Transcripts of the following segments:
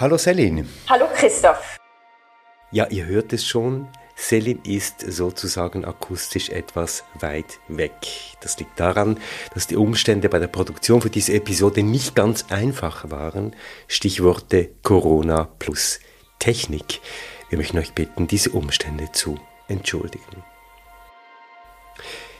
Hallo Selin. Hallo Christoph. Ja, ihr hört es schon. Selin ist sozusagen akustisch etwas weit weg. Das liegt daran, dass die Umstände bei der Produktion für diese Episode nicht ganz einfach waren. Stichworte Corona plus Technik. Wir möchten euch bitten, diese Umstände zu entschuldigen.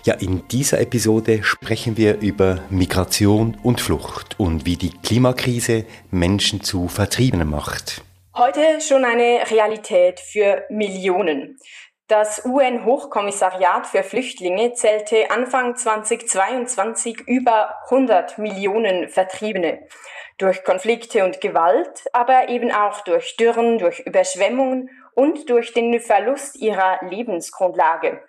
Ja, in dieser Episode sprechen wir über Migration und Flucht und wie die Klimakrise Menschen zu Vertriebenen macht. Heute schon eine Realität für Millionen. Das UN-Hochkommissariat für Flüchtlinge zählte Anfang 2022 über 100 Millionen Vertriebene. Durch Konflikte und Gewalt, aber eben auch durch Dürren, durch Überschwemmungen und durch den Verlust ihrer Lebensgrundlage.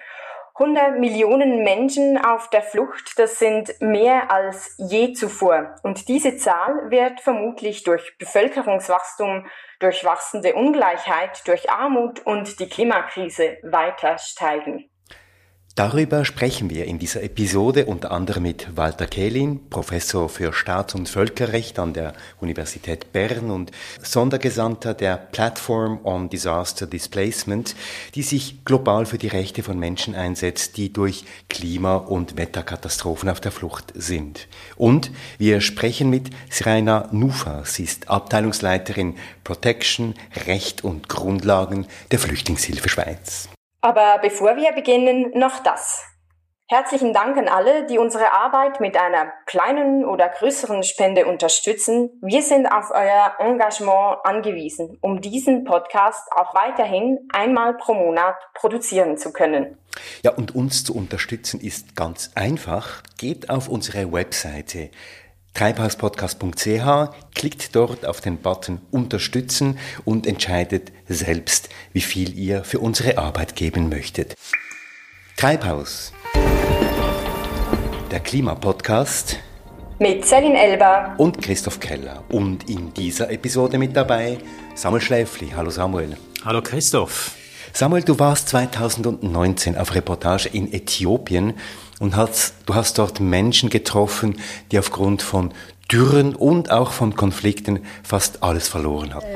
100 Millionen Menschen auf der Flucht, das sind mehr als je zuvor. Und diese Zahl wird vermutlich durch Bevölkerungswachstum, durch wachsende Ungleichheit, durch Armut und die Klimakrise weiter steigen. Darüber sprechen wir in dieser Episode unter anderem mit Walter Kehlin, Professor für Staats- und Völkerrecht an der Universität Bern und Sondergesandter der Platform on Disaster Displacement, die sich global für die Rechte von Menschen einsetzt, die durch Klima- und Wetterkatastrophen auf der Flucht sind. Und wir sprechen mit Sreina Nufa. Sie ist Abteilungsleiterin Protection, Recht und Grundlagen der Flüchtlingshilfe Schweiz. Aber bevor wir beginnen, noch das. Herzlichen Dank an alle, die unsere Arbeit mit einer kleinen oder größeren Spende unterstützen. Wir sind auf euer Engagement angewiesen, um diesen Podcast auch weiterhin einmal pro Monat produzieren zu können. Ja, und uns zu unterstützen ist ganz einfach. Geht auf unsere Webseite treibhauspodcast.ch, klickt dort auf den Button Unterstützen und entscheidet selbst, wie viel ihr für unsere Arbeit geben möchtet. Treibhaus. Der Klimapodcast mit Celine Elber und Christoph Keller. Und in dieser Episode mit dabei Samuel Schläfli. Hallo Samuel. Hallo Christoph. Samuel, du warst 2019 auf Reportage in Äthiopien und hast, du hast dort Menschen getroffen, die aufgrund von Dürren und auch von Konflikten fast alles verloren hatten.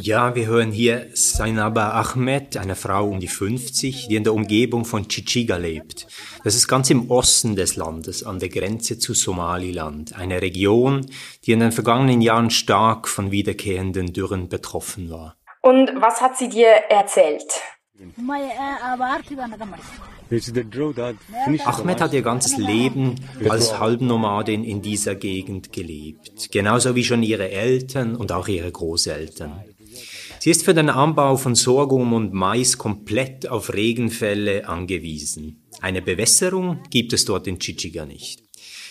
Ja, wir hören hier Sainaba Ahmed, eine Frau um die 50, die in der Umgebung von Chichiga lebt. Das ist ganz im Osten des Landes, an der Grenze zu Somaliland, eine Region, die in den vergangenen Jahren stark von wiederkehrenden Dürren betroffen war. Und was hat sie dir erzählt? Ahmed hat ihr ganzes Leben als Halbnomadin in dieser Gegend gelebt, genauso wie schon ihre Eltern und auch ihre Großeltern. Sie ist für den Anbau von Sorghum und Mais komplett auf Regenfälle angewiesen. Eine Bewässerung gibt es dort in Chichiga nicht.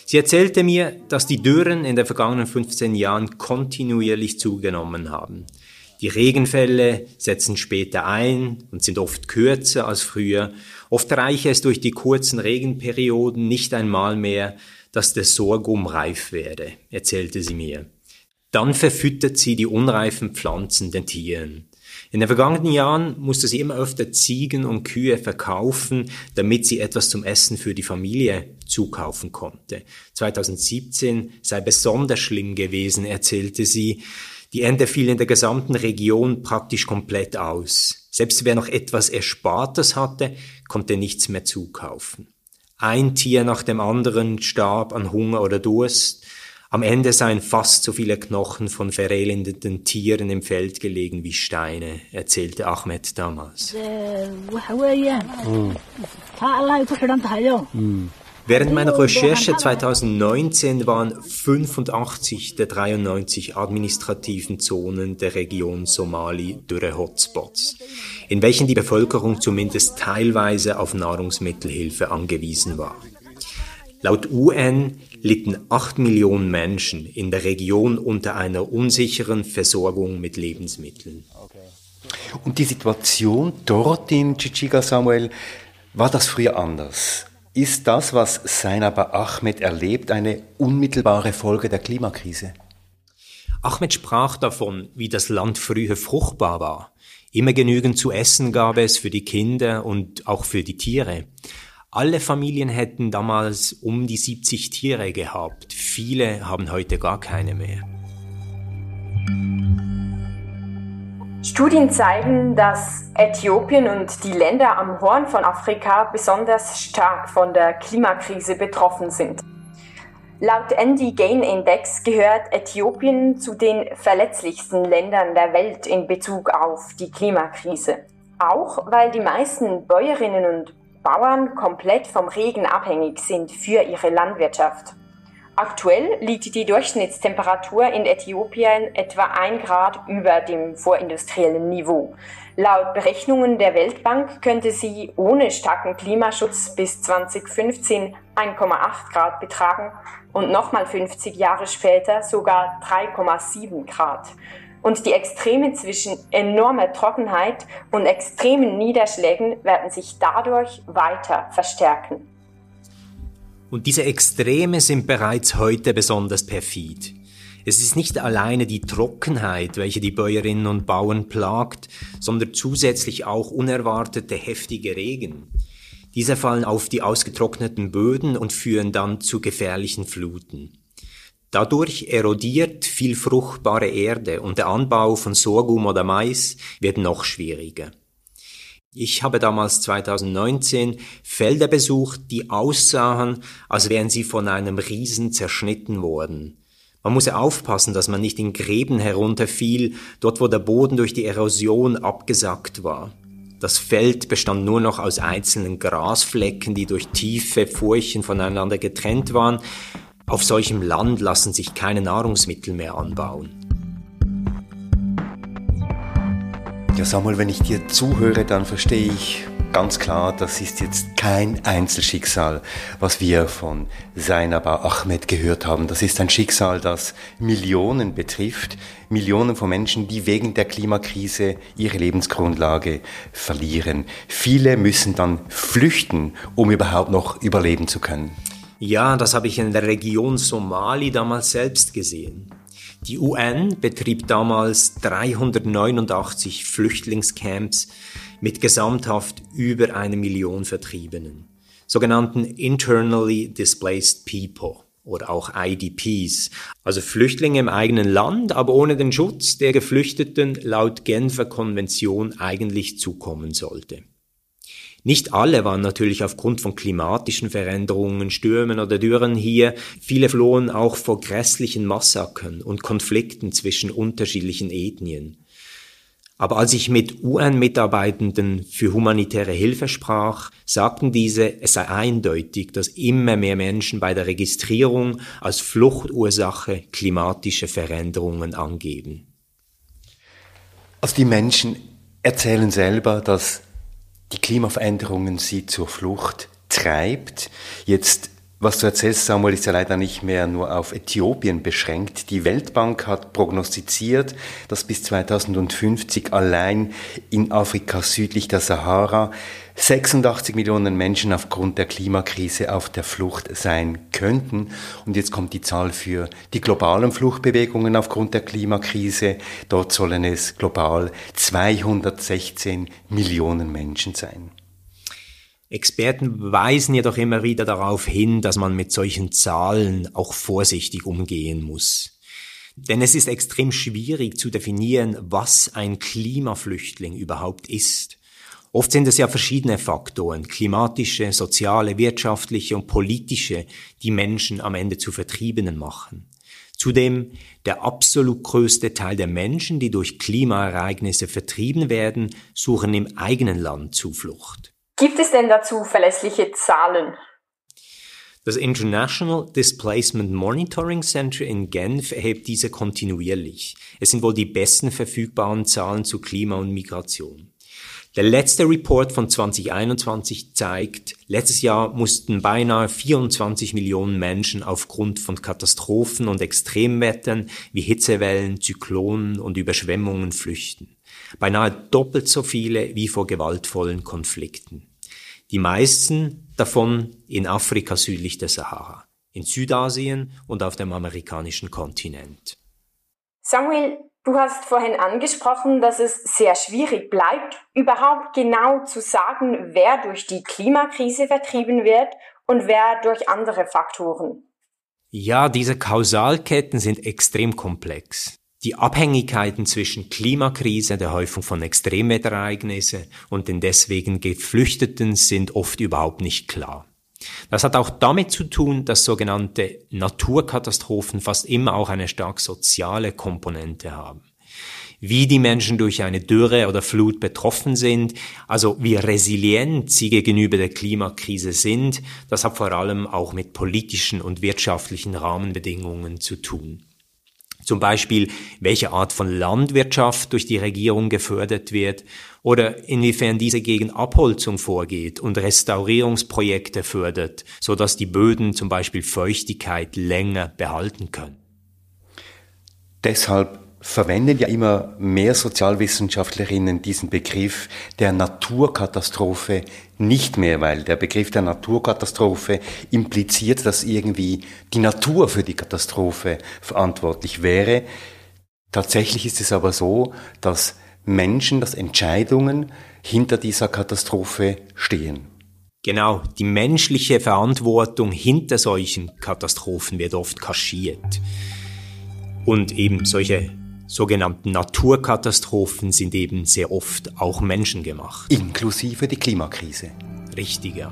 Sie erzählte mir, dass die Dürren in den vergangenen 15 Jahren kontinuierlich zugenommen haben. Die Regenfälle setzen später ein und sind oft kürzer als früher. Oft reiche es durch die kurzen Regenperioden nicht einmal mehr, dass der Sorghum reif werde, erzählte sie mir. Dann verfüttert sie die unreifen Pflanzen den Tieren. In den vergangenen Jahren musste sie immer öfter Ziegen und Kühe verkaufen, damit sie etwas zum Essen für die Familie zukaufen konnte. 2017 sei besonders schlimm gewesen, erzählte sie. Die Ernte fiel in der gesamten Region praktisch komplett aus. Selbst wer noch etwas Erspartes hatte, konnte nichts mehr zukaufen. Ein Tier nach dem anderen starb an Hunger oder Durst. Am Ende seien fast so viele Knochen von verelendeten Tieren im Feld gelegen wie Steine, erzählte Ahmed damals. Mm. Während meiner Recherche 2019 waren 85 der 93 administrativen Zonen der Region Somali Dürre-Hotspots, in welchen die Bevölkerung zumindest teilweise auf Nahrungsmittelhilfe angewiesen war. Laut UN litten 8 Millionen Menschen in der Region unter einer unsicheren Versorgung mit Lebensmitteln. Und die Situation dort in Chichiga, Samuel, war das früher anders? Ist das, was Seinaba Ahmed erlebt, eine unmittelbare Folge der Klimakrise? Ahmed sprach davon, wie das Land früher fruchtbar war. Immer genügend zu essen gab es für die Kinder und auch für die Tiere. Alle Familien hätten damals um die 70 Tiere gehabt. Viele haben heute gar keine mehr. Studien zeigen, dass Äthiopien und die Länder am Horn von Afrika besonders stark von der Klimakrise betroffen sind. Laut Andy Gain Index gehört Äthiopien zu den verletzlichsten Ländern der Welt in Bezug auf die Klimakrise. Auch weil die meisten Bäuerinnen und Bauern komplett vom Regen abhängig sind für ihre Landwirtschaft. Aktuell liegt die Durchschnittstemperatur in Äthiopien etwa ein Grad über dem vorindustriellen Niveau. Laut Berechnungen der Weltbank könnte sie ohne starken Klimaschutz bis 2015 1,8 Grad betragen und nochmal 50 Jahre später sogar 3,7 Grad. Und die Extreme zwischen enormer Trockenheit und extremen Niederschlägen werden sich dadurch weiter verstärken. Und diese Extreme sind bereits heute besonders perfid. Es ist nicht alleine die Trockenheit, welche die Bäuerinnen und Bauern plagt, sondern zusätzlich auch unerwartete heftige Regen. Diese fallen auf die ausgetrockneten Böden und führen dann zu gefährlichen Fluten. Dadurch erodiert viel fruchtbare Erde und der Anbau von Sorghum oder Mais wird noch schwieriger. Ich habe damals 2019 Felder besucht, die aussahen, als wären sie von einem Riesen zerschnitten worden. Man muss aufpassen, dass man nicht in Gräben herunterfiel, dort wo der Boden durch die Erosion abgesackt war. Das Feld bestand nur noch aus einzelnen Grasflecken, die durch tiefe Furchen voneinander getrennt waren. Auf solchem Land lassen sich keine Nahrungsmittel mehr anbauen. Ja, Samuel, wenn ich dir zuhöre, dann verstehe ich ganz klar, das ist jetzt kein Einzelschicksal, was wir von Zainaba Ahmed gehört haben. Das ist ein Schicksal, das Millionen betrifft, Millionen von Menschen, die wegen der Klimakrise ihre Lebensgrundlage verlieren. Viele müssen dann flüchten, um überhaupt noch überleben zu können. Ja, das habe ich in der Region Somali damals selbst gesehen. Die UN betrieb damals 389 Flüchtlingscamps mit gesamthaft über eine Million Vertriebenen, sogenannten Internally Displaced People oder auch IDPs, also Flüchtlinge im eigenen Land, aber ohne den Schutz, der Geflüchteten laut Genfer Konvention eigentlich zukommen sollte. Nicht alle waren natürlich aufgrund von klimatischen Veränderungen, Stürmen oder Dürren hier. Viele flohen auch vor grässlichen Massakern und Konflikten zwischen unterschiedlichen Ethnien. Aber als ich mit UN-Mitarbeitenden für humanitäre Hilfe sprach, sagten diese, es sei eindeutig, dass immer mehr Menschen bei der Registrierung als Fluchtursache klimatische Veränderungen angeben. Also die Menschen erzählen selber, dass die Klimaveränderungen sie zur Flucht treibt. Jetzt, was du erzählst, Samuel, ist ja leider nicht mehr nur auf Äthiopien beschränkt. Die Weltbank hat prognostiziert, dass bis 2050 allein in Afrika südlich der Sahara 86 Millionen Menschen aufgrund der Klimakrise auf der Flucht sein könnten. Und jetzt kommt die Zahl für die globalen Fluchtbewegungen aufgrund der Klimakrise. Dort sollen es global 216 Millionen Menschen sein. Experten weisen jedoch immer wieder darauf hin, dass man mit solchen Zahlen auch vorsichtig umgehen muss. Denn es ist extrem schwierig zu definieren, was ein Klimaflüchtling überhaupt ist. Oft sind es ja verschiedene Faktoren, klimatische, soziale, wirtschaftliche und politische, die Menschen am Ende zu Vertriebenen machen. Zudem der absolut größte Teil der Menschen, die durch Klimaereignisse vertrieben werden, suchen im eigenen Land Zuflucht. Gibt es denn dazu verlässliche Zahlen? Das International Displacement Monitoring Center in Genf erhebt diese kontinuierlich. Es sind wohl die besten verfügbaren Zahlen zu Klima und Migration. Der letzte Report von 2021 zeigt, letztes Jahr mussten beinahe 24 Millionen Menschen aufgrund von Katastrophen und Extremwettern wie Hitzewellen, Zyklonen und Überschwemmungen flüchten. Beinahe doppelt so viele wie vor gewaltvollen Konflikten. Die meisten davon in Afrika südlich der Sahara, in Südasien und auf dem amerikanischen Kontinent. Samuel, Du hast vorhin angesprochen, dass es sehr schwierig bleibt, überhaupt genau zu sagen, wer durch die Klimakrise vertrieben wird und wer durch andere Faktoren. Ja, diese Kausalketten sind extrem komplex. Die Abhängigkeiten zwischen Klimakrise, der Häufung von Extremwetterereignissen und den deswegen Geflüchteten sind oft überhaupt nicht klar. Das hat auch damit zu tun, dass sogenannte Naturkatastrophen fast immer auch eine stark soziale Komponente haben. Wie die Menschen durch eine Dürre oder Flut betroffen sind, also wie resilient sie gegenüber der Klimakrise sind, das hat vor allem auch mit politischen und wirtschaftlichen Rahmenbedingungen zu tun. Zum Beispiel, welche Art von Landwirtschaft durch die Regierung gefördert wird oder inwiefern diese gegen Abholzung vorgeht und Restaurierungsprojekte fördert, so dass die Böden zum Beispiel Feuchtigkeit länger behalten können. Deshalb verwenden ja immer mehr Sozialwissenschaftlerinnen diesen Begriff der Naturkatastrophe nicht mehr, weil der Begriff der Naturkatastrophe impliziert, dass irgendwie die Natur für die Katastrophe verantwortlich wäre. Tatsächlich ist es aber so, dass Menschen, dass Entscheidungen hinter dieser Katastrophe stehen. Genau, die menschliche Verantwortung hinter solchen Katastrophen wird oft kaschiert. Und eben solche sogenannten Naturkatastrophen sind eben sehr oft auch menschengemacht. Inklusive die Klimakrise. Richtig, ja.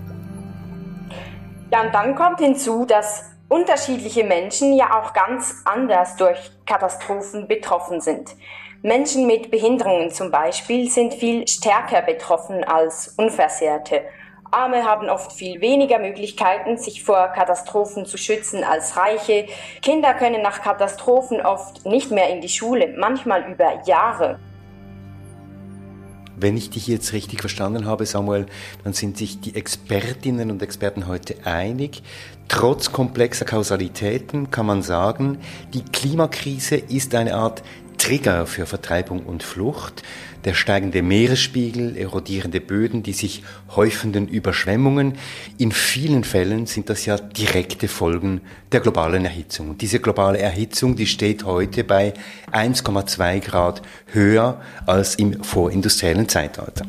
Ja, und dann kommt hinzu, dass unterschiedliche Menschen ja auch ganz anders durch Katastrophen betroffen sind. Menschen mit Behinderungen zum Beispiel sind viel stärker betroffen als Unversehrte. Arme haben oft viel weniger Möglichkeiten, sich vor Katastrophen zu schützen als Reiche. Kinder können nach Katastrophen oft nicht mehr in die Schule, manchmal über Jahre. Wenn ich dich jetzt richtig verstanden habe, Samuel, dann sind sich die Expertinnen und Experten heute einig. Trotz komplexer Kausalitäten kann man sagen, die Klimakrise ist eine Art Trigger für Vertreibung und Flucht, der steigende Meeresspiegel, erodierende Böden, die sich häufenden Überschwemmungen. In vielen Fällen sind das ja direkte Folgen der globalen Erhitzung. Und diese globale Erhitzung, die steht heute bei 1,2 Grad höher als im vorindustriellen Zeitalter.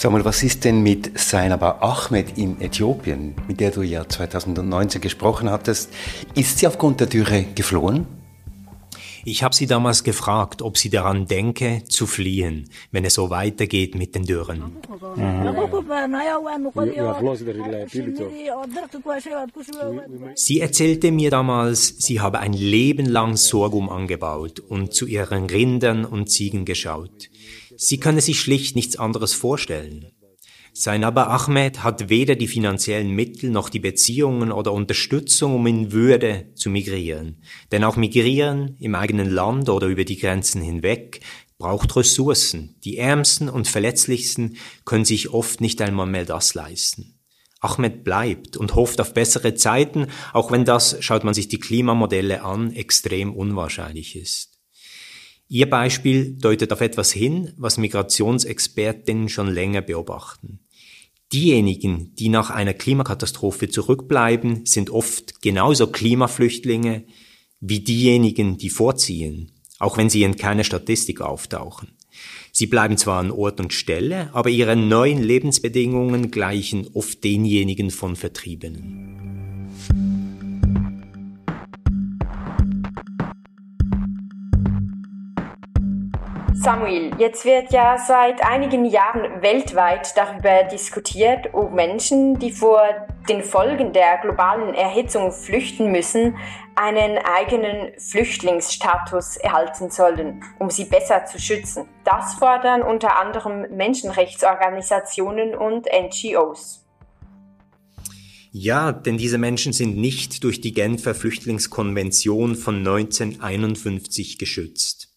Sag mal, was ist denn mit Sainaba Ahmed in Äthiopien, mit der du ja 2019 gesprochen hattest? Ist sie aufgrund der Dürre geflohen? Ich habe sie damals gefragt, ob sie daran denke, zu fliehen, wenn es so weitergeht mit den Dürren. Sie erzählte mir damals, sie habe ein Leben lang Sorghum angebaut und zu ihren Rindern und Ziegen geschaut. Sie könne sich schlicht nichts anderes vorstellen. Sainaba Ahmed hat weder die finanziellen Mittel noch die Beziehungen oder Unterstützung, um in Würde zu migrieren. Denn auch migrieren im eigenen Land oder über die Grenzen hinweg braucht Ressourcen. Die Ärmsten und Verletzlichsten können sich oft nicht einmal mehr das leisten. Ahmed bleibt und hofft auf bessere Zeiten, auch wenn das, schaut man sich die Klimamodelle an, extrem unwahrscheinlich ist. Ihr Beispiel deutet auf etwas hin, was Migrationsexpertinnen schon länger beobachten. Diejenigen, die nach einer Klimakatastrophe zurückbleiben, sind oft genauso Klimaflüchtlinge wie diejenigen, die vorziehen, auch wenn sie in keiner Statistik auftauchen. Sie bleiben zwar an Ort und Stelle, aber ihre neuen Lebensbedingungen gleichen oft denjenigen von Vertriebenen. Samuel, jetzt wird ja seit einigen Jahren weltweit darüber diskutiert, ob Menschen, die vor den Folgen der globalen Erhitzung flüchten müssen, einen eigenen Flüchtlingsstatus erhalten sollen, um sie besser zu schützen. Das fordern unter anderem Menschenrechtsorganisationen und NGOs. Ja, denn diese Menschen sind nicht durch die Genfer Flüchtlingskonvention von 1951 geschützt.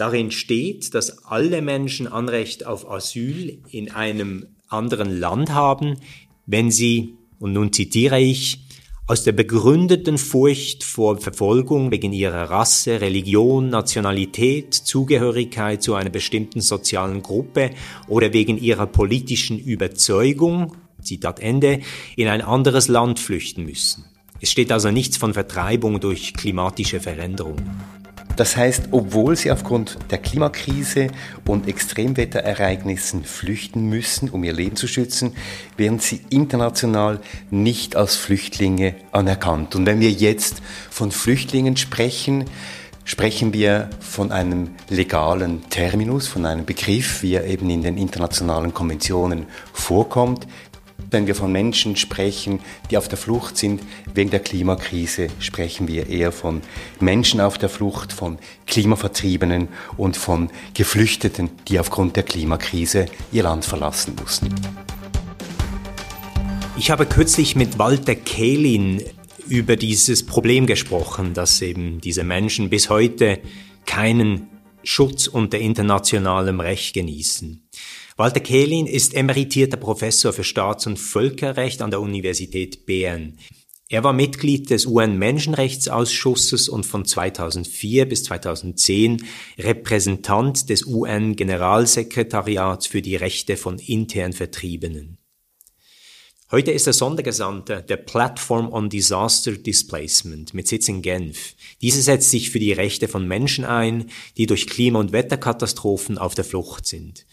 Darin steht, dass alle Menschen Anrecht auf Asyl in einem anderen Land haben, wenn sie, und nun zitiere ich, aus der begründeten Furcht vor Verfolgung wegen ihrer Rasse, Religion, Nationalität, Zugehörigkeit zu einer bestimmten sozialen Gruppe oder wegen ihrer politischen Überzeugung, Zitat Ende, in ein anderes Land flüchten müssen. Es steht also nichts von Vertreibung durch klimatische Veränderung. Das heißt, obwohl sie aufgrund der Klimakrise und Extremwetterereignissen flüchten müssen, um ihr Leben zu schützen, werden sie international nicht als Flüchtlinge anerkannt. Und wenn wir jetzt von Flüchtlingen sprechen, sprechen wir von einem legalen Terminus, von einem Begriff, wie er eben in den internationalen Konventionen vorkommt. Wenn wir von Menschen sprechen, die auf der Flucht sind wegen der Klimakrise, sprechen wir eher von Menschen auf der Flucht, von Klimavertriebenen und von Geflüchteten, die aufgrund der Klimakrise ihr Land verlassen mussten. Ich habe kürzlich mit Walter Kehlin über dieses Problem gesprochen, dass eben diese Menschen bis heute keinen Schutz unter internationalem Recht genießen. Walter Kehlin ist emeritierter Professor für Staats- und Völkerrecht an der Universität Bern. Er war Mitglied des UN-Menschenrechtsausschusses und von 2004 bis 2010 Repräsentant des UN-Generalsekretariats für die Rechte von intern Vertriebenen. Heute ist er Sondergesandter der Platform on Disaster Displacement mit Sitz in Genf. Diese setzt sich für die Rechte von Menschen ein, die durch Klima- und Wetterkatastrophen auf der Flucht sind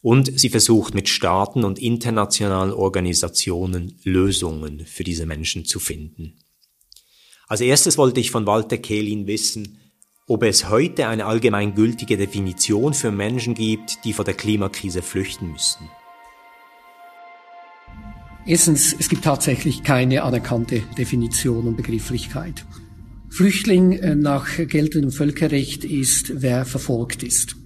und sie versucht mit Staaten und internationalen Organisationen Lösungen für diese Menschen zu finden. Als erstes wollte ich von Walter Kehlin wissen, ob es heute eine allgemeingültige Definition für Menschen gibt, die vor der Klimakrise flüchten müssen. Erstens, es gibt tatsächlich keine anerkannte Definition und Begrifflichkeit. Flüchtling äh, nach geltendem Völkerrecht ist, wer verfolgt ist.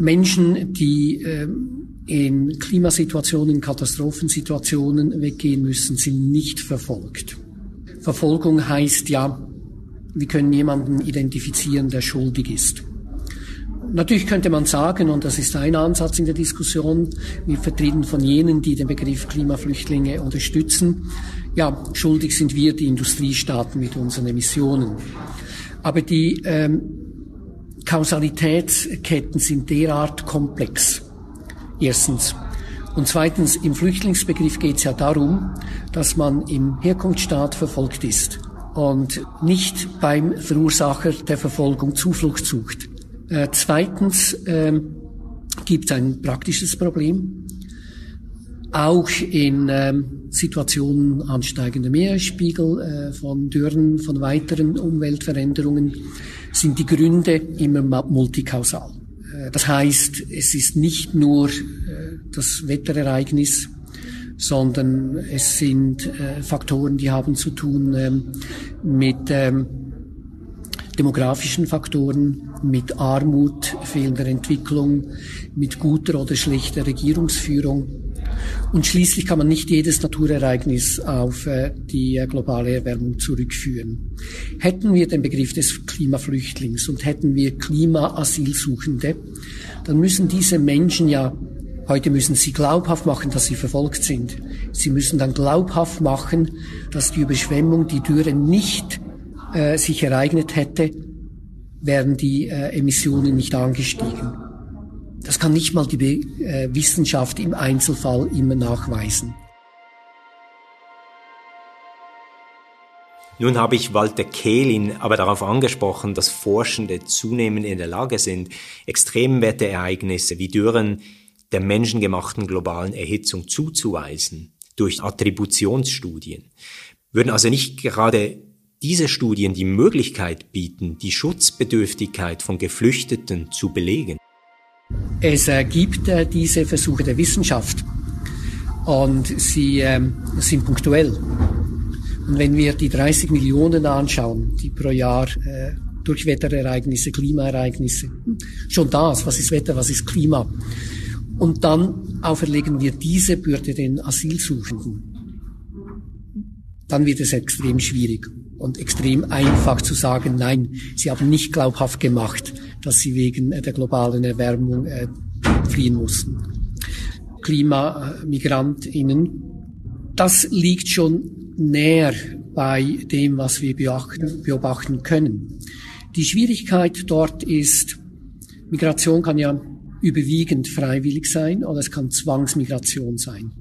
Menschen, die ähm, in Klimasituationen, Katastrophensituationen weggehen müssen, sind nicht verfolgt. Verfolgung heißt ja, wir können jemanden identifizieren, der schuldig ist. Natürlich könnte man sagen, und das ist ein Ansatz in der Diskussion, wir vertreten von jenen, die den Begriff Klimaflüchtlinge unterstützen, ja, schuldig sind wir, die Industriestaaten mit unseren Emissionen. Aber die ähm, Kausalitätsketten sind derart komplex. Erstens. Und zweitens, im Flüchtlingsbegriff geht es ja darum, dass man im Herkunftsstaat verfolgt ist und nicht beim Verursacher der Verfolgung Zuflucht sucht. Äh, zweitens äh, gibt es ein praktisches Problem. Auch in ähm, Situationen ansteigender Meeresspiegel, äh, von Dürren, von weiteren Umweltveränderungen sind die Gründe immer multikausal. Äh, das heißt, es ist nicht nur äh, das Wetterereignis, sondern es sind äh, Faktoren, die haben zu tun ähm, mit ähm, demografischen Faktoren, mit Armut, fehlender Entwicklung, mit guter oder schlechter Regierungsführung. Und schließlich kann man nicht jedes Naturereignis auf äh, die äh, globale Erwärmung zurückführen. Hätten wir den Begriff des Klimaflüchtlings und hätten wir Klimaasylsuchende, dann müssen diese Menschen ja Heute müssen sie glaubhaft machen, dass sie verfolgt sind. Sie müssen dann glaubhaft machen, dass die Überschwemmung, die Dürre nicht äh, sich ereignet hätte, wären die äh, Emissionen nicht angestiegen. Das kann nicht mal die äh, Wissenschaft im Einzelfall immer nachweisen. Nun habe ich Walter Kehlin aber darauf angesprochen, dass Forschende zunehmend in der Lage sind, Extremwetterereignisse wie Dürren der menschengemachten globalen Erhitzung zuzuweisen durch Attributionsstudien. Würden also nicht gerade diese Studien die Möglichkeit bieten, die Schutzbedürftigkeit von Geflüchteten zu belegen? Es gibt äh, diese Versuche der Wissenschaft. Und sie äh, sind punktuell. Und wenn wir die 30 Millionen anschauen, die pro Jahr äh, durch Wetterereignisse, Klimaereignisse, schon das, was ist Wetter, was ist Klima, und dann auferlegen wir diese Bürde den Asylsuchenden, dann wird es extrem schwierig und extrem einfach zu sagen, nein, sie haben nicht glaubhaft gemacht, dass sie wegen der globalen Erwärmung äh, fliehen mussten. Klimamigrantinnen, das liegt schon näher bei dem, was wir beachten, beobachten können. Die Schwierigkeit dort ist, Migration kann ja überwiegend freiwillig sein oder es kann Zwangsmigration sein.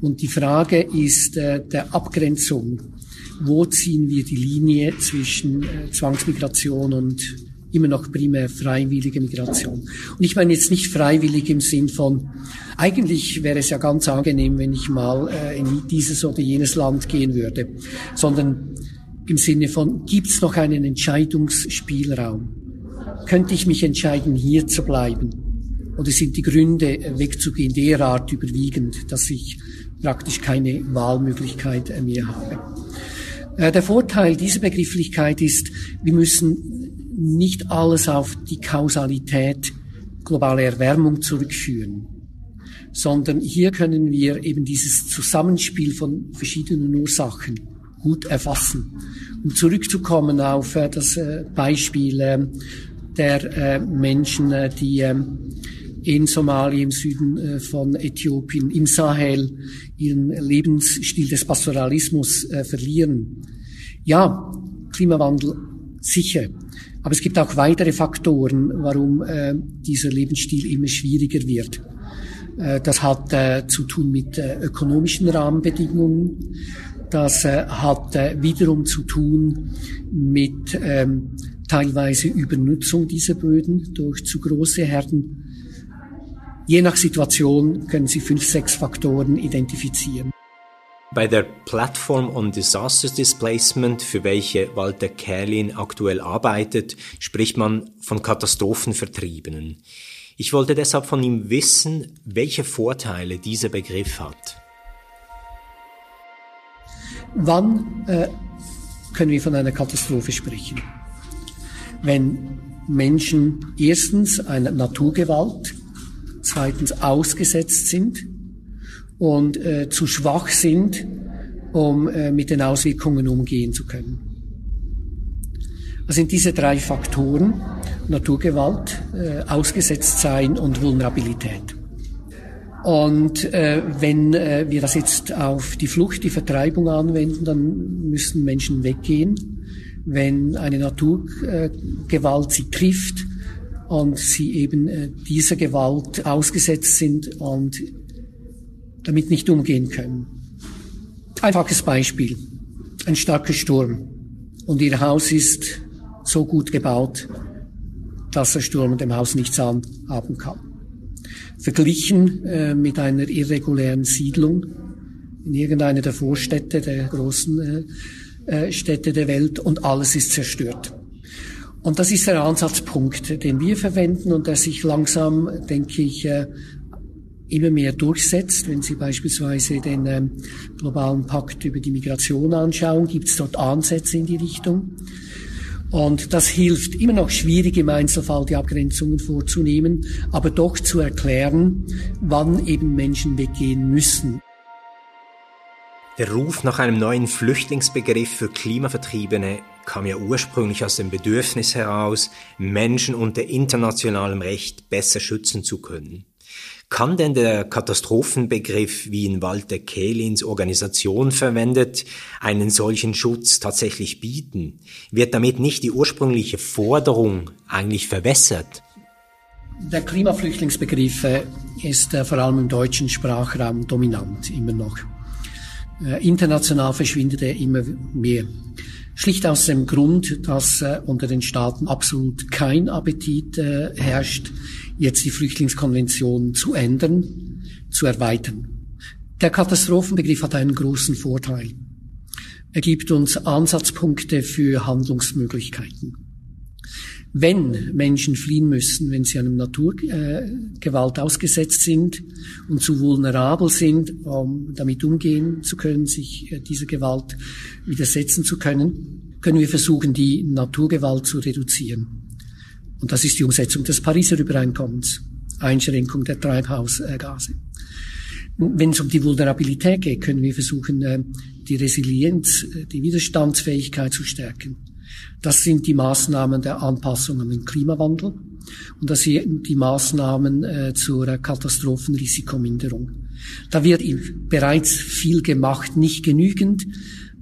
Und die Frage ist äh, der Abgrenzung wo ziehen wir die Linie zwischen äh, Zwangsmigration und immer noch primär freiwillige Migration. Und ich meine jetzt nicht freiwillig im Sinn von, eigentlich wäre es ja ganz angenehm, wenn ich mal äh, in dieses oder jenes Land gehen würde, sondern im Sinne von, gibt es noch einen Entscheidungsspielraum? Könnte ich mich entscheiden, hier zu bleiben? Oder sind die Gründe, äh, wegzugehen, derart überwiegend, dass ich praktisch keine Wahlmöglichkeit mehr habe? Äh, der Vorteil dieser Begrifflichkeit ist, wir müssen nicht alles auf die Kausalität globale Erwärmung zurückführen, sondern hier können wir eben dieses Zusammenspiel von verschiedenen Ursachen gut erfassen. Um zurückzukommen auf äh, das äh, Beispiel der Menschen, die ähm, in Somalia, im Süden von Äthiopien, im Sahel ihren Lebensstil des Pastoralismus verlieren. Ja, Klimawandel sicher. Aber es gibt auch weitere Faktoren, warum äh, dieser Lebensstil immer schwieriger wird. Äh, das hat äh, zu tun mit äh, ökonomischen Rahmenbedingungen. Das äh, hat äh, wiederum zu tun mit ähm, teilweise Übernutzung dieser Böden durch zu große Herden. Je nach Situation können Sie fünf, sechs Faktoren identifizieren. Bei der Platform on Disaster Displacement, für welche Walter Kerlin aktuell arbeitet, spricht man von Katastrophenvertriebenen. Ich wollte deshalb von ihm wissen, welche Vorteile dieser Begriff hat. Wann äh, können wir von einer Katastrophe sprechen? Wenn Menschen erstens einer Naturgewalt, zweitens ausgesetzt sind und äh, zu schwach sind, um äh, mit den Auswirkungen umgehen zu können. Das sind diese drei Faktoren, Naturgewalt, äh, Ausgesetztsein und Vulnerabilität. Und äh, wenn äh, wir das jetzt auf die Flucht, die Vertreibung anwenden, dann müssen Menschen weggehen. Wenn eine Naturgewalt sie trifft und sie eben äh, dieser Gewalt ausgesetzt sind und damit nicht umgehen können. Einfaches Beispiel. Ein starker Sturm. Und Ihr Haus ist so gut gebaut, dass der Sturm dem Haus nichts anhaben kann. Verglichen äh, mit einer irregulären Siedlung in irgendeiner der Vorstädte, der großen äh, äh Städte der Welt und alles ist zerstört. Und das ist der Ansatzpunkt, den wir verwenden und der sich langsam, denke ich, äh, immer mehr durchsetzt. Wenn Sie beispielsweise den ähm, globalen Pakt über die Migration anschauen, gibt es dort Ansätze in die Richtung. Und das hilft immer noch schwierig im Einzelfall die Abgrenzungen vorzunehmen, aber doch zu erklären, wann eben Menschen weggehen müssen. Der Ruf nach einem neuen Flüchtlingsbegriff für Klimavertriebene kam ja ursprünglich aus dem Bedürfnis heraus, Menschen unter internationalem Recht besser schützen zu können. Kann denn der Katastrophenbegriff, wie ihn Walter Kehlins Organisation verwendet, einen solchen Schutz tatsächlich bieten? Wird damit nicht die ursprüngliche Forderung eigentlich verwässert? Der Klimaflüchtlingsbegriff äh, ist äh, vor allem im deutschen Sprachraum dominant, immer noch. Äh, international verschwindet er immer mehr. Schlicht aus dem Grund, dass unter den Staaten absolut kein Appetit herrscht, jetzt die Flüchtlingskonvention zu ändern, zu erweitern. Der Katastrophenbegriff hat einen großen Vorteil. Er gibt uns Ansatzpunkte für Handlungsmöglichkeiten. Wenn Menschen fliehen müssen, wenn sie einem Naturgewalt äh, ausgesetzt sind und zu vulnerabel sind, um damit umgehen zu können, sich äh, dieser Gewalt widersetzen zu können, können wir versuchen, die Naturgewalt zu reduzieren. Und das ist die Umsetzung des Pariser Übereinkommens, Einschränkung der Treibhausgase. Wenn es um die Vulnerabilität geht, können wir versuchen, äh, die Resilienz, äh, die Widerstandsfähigkeit zu stärken. Das sind die Maßnahmen der Anpassung an den Klimawandel und das sind die Maßnahmen äh, zur Katastrophenrisikominderung. Da wird bereits viel gemacht, nicht genügend,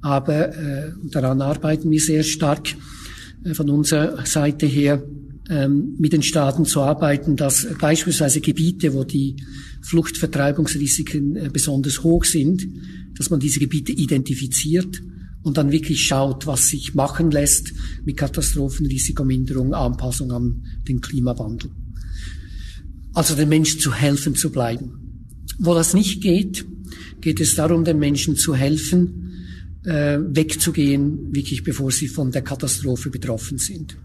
aber daran arbeiten wir sehr stark von unserer Seite her ähm, mit den Staaten zu arbeiten, dass beispielsweise Gebiete, wo die Fluchtvertreibungsrisiken äh, besonders hoch sind, dass man diese Gebiete identifiziert und dann wirklich schaut, was sich machen lässt mit Katastrophenrisikominderung, Anpassung an den Klimawandel. Also den Menschen zu helfen zu bleiben. Wo das nicht geht, geht es darum, den Menschen zu helfen, äh, wegzugehen, wirklich bevor sie von der Katastrophe betroffen sind.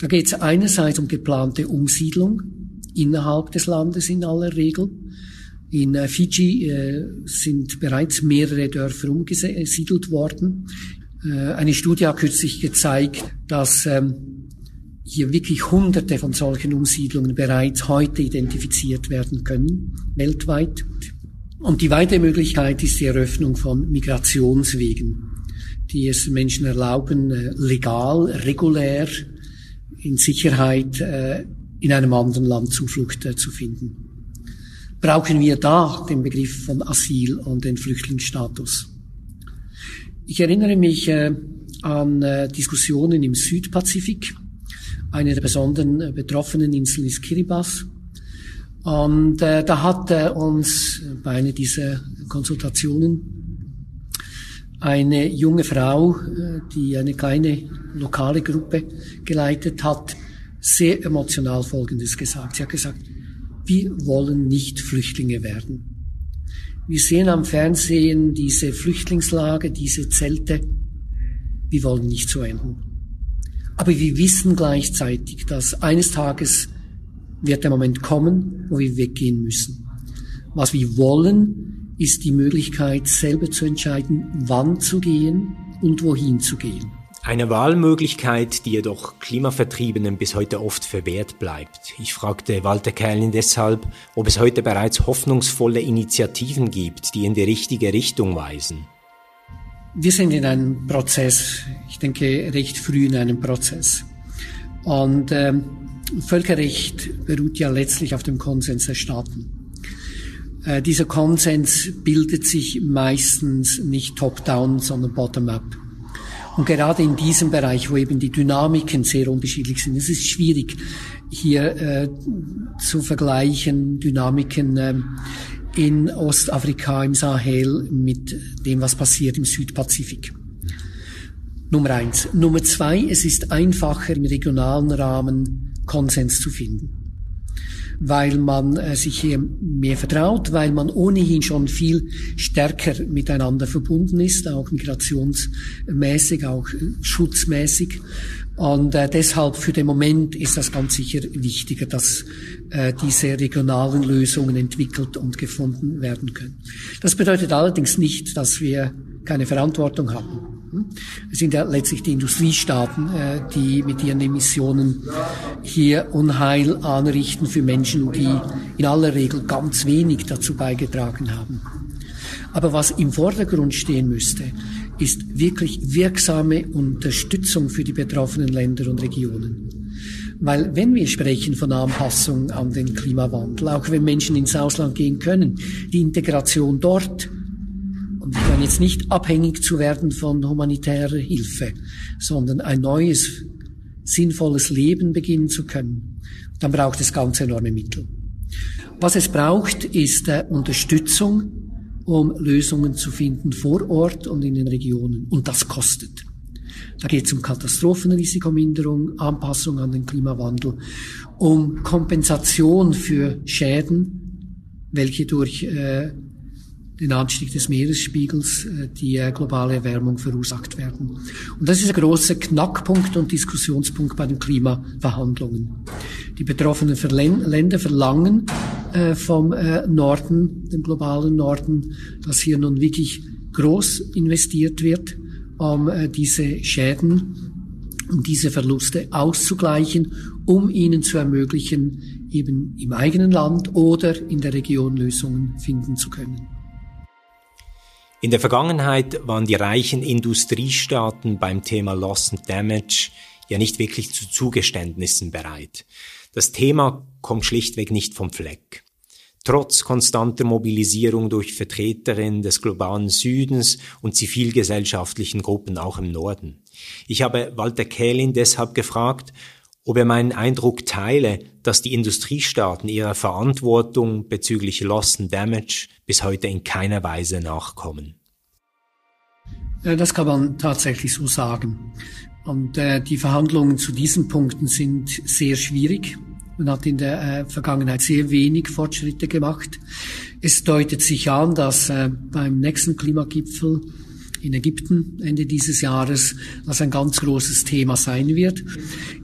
Da geht es einerseits um geplante Umsiedlung innerhalb des Landes in aller Regel. In äh, Fiji äh, sind bereits mehrere Dörfer umgesiedelt worden. Äh, eine Studie hat kürzlich gezeigt, dass ähm, hier wirklich Hunderte von solchen Umsiedlungen bereits heute identifiziert werden können, weltweit. Und die weitere Möglichkeit ist die Eröffnung von Migrationswegen, die es Menschen erlauben, legal, regulär, in Sicherheit in einem anderen Land Zuflucht zu finden. Brauchen wir da den Begriff von Asyl und den Flüchtlingsstatus? Ich erinnere mich an Diskussionen im Südpazifik. Eine der besonderen betroffenen Inseln ist Kiribati. Und äh, da hat äh, uns bei einer dieser Konsultationen eine junge Frau, äh, die eine kleine lokale Gruppe geleitet hat, sehr emotional Folgendes gesagt. Sie hat gesagt, wir wollen nicht Flüchtlinge werden. Wir sehen am Fernsehen diese Flüchtlingslager, diese Zelte. Wir wollen nicht so enden. Aber wir wissen gleichzeitig, dass eines Tages wird der Moment kommen, wo wir weggehen müssen. Was wir wollen, ist die Möglichkeit, selber zu entscheiden, wann zu gehen und wohin zu gehen. Eine Wahlmöglichkeit, die jedoch Klimavertriebenen bis heute oft verwehrt bleibt. Ich fragte Walter Kerlin deshalb, ob es heute bereits hoffnungsvolle Initiativen gibt, die in die richtige Richtung weisen. Wir sind in einem Prozess, ich denke recht früh in einem Prozess. Und ähm, Völkerrecht beruht ja letztlich auf dem Konsens der Staaten. Äh, dieser Konsens bildet sich meistens nicht top-down, sondern bottom-up. Und gerade in diesem Bereich, wo eben die Dynamiken sehr unterschiedlich sind, es ist schwierig, hier äh, zu vergleichen, Dynamiken äh, in Ostafrika, im Sahel mit dem, was passiert im Südpazifik. Nummer eins. Nummer zwei, es ist einfacher im regionalen Rahmen Konsens zu finden. Weil man äh, sich hier mehr vertraut, weil man ohnehin schon viel stärker miteinander verbunden ist, auch migrationsmäßig, auch äh, schutzmäßig. Und äh, deshalb für den Moment ist das ganz sicher wichtiger, dass äh, diese regionalen Lösungen entwickelt und gefunden werden können. Das bedeutet allerdings nicht, dass wir keine Verantwortung haben. Es sind ja letztlich die Industriestaaten, äh, die mit ihren Emissionen hier Unheil anrichten für Menschen, die in aller Regel ganz wenig dazu beigetragen haben. Aber was im Vordergrund stehen müsste, ist wirklich wirksame Unterstützung für die betroffenen Länder und Regionen. Weil wenn wir sprechen von Anpassung an den Klimawandel, auch wenn Menschen ins Ausland gehen können, die Integration dort und dann jetzt nicht abhängig zu werden von humanitärer Hilfe, sondern ein neues, sinnvolles Leben beginnen zu können, dann braucht es ganz enorme Mittel. Was es braucht, ist äh, Unterstützung, um Lösungen zu finden vor Ort und in den Regionen. Und das kostet. Da geht es um Katastrophenrisikominderung, Anpassung an den Klimawandel, um Kompensation für Schäden, welche durch äh, den Anstieg des Meeresspiegels, äh, die äh, globale Erwärmung verursacht werden. Und das ist ein großer Knackpunkt und Diskussionspunkt bei den Klimaverhandlungen. Die betroffenen Länder verlangen äh, vom Norden, dem globalen Norden, dass hier nun wirklich groß investiert wird, um diese Schäden um diese Verluste auszugleichen, um ihnen zu ermöglichen, eben im eigenen Land oder in der Region Lösungen finden zu können. In der Vergangenheit waren die reichen Industriestaaten beim Thema Loss and Damage ja nicht wirklich zu Zugeständnissen bereit. Das Thema kommt schlichtweg nicht vom Fleck. Trotz konstanter Mobilisierung durch Vertreterinnen des globalen Südens und zivilgesellschaftlichen Gruppen auch im Norden. Ich habe Walter Kählin deshalb gefragt, ob er meinen Eindruck teile, dass die Industriestaaten ihrer Verantwortung bezüglich Loss and Damage bis heute in keiner Weise nachkommen. Das kann man tatsächlich so sagen. Und äh, die Verhandlungen zu diesen Punkten sind sehr schwierig. Man hat in der äh, Vergangenheit sehr wenig Fortschritte gemacht. Es deutet sich an, dass äh, beim nächsten Klimagipfel in Ägypten Ende dieses Jahres das ein ganz großes Thema sein wird.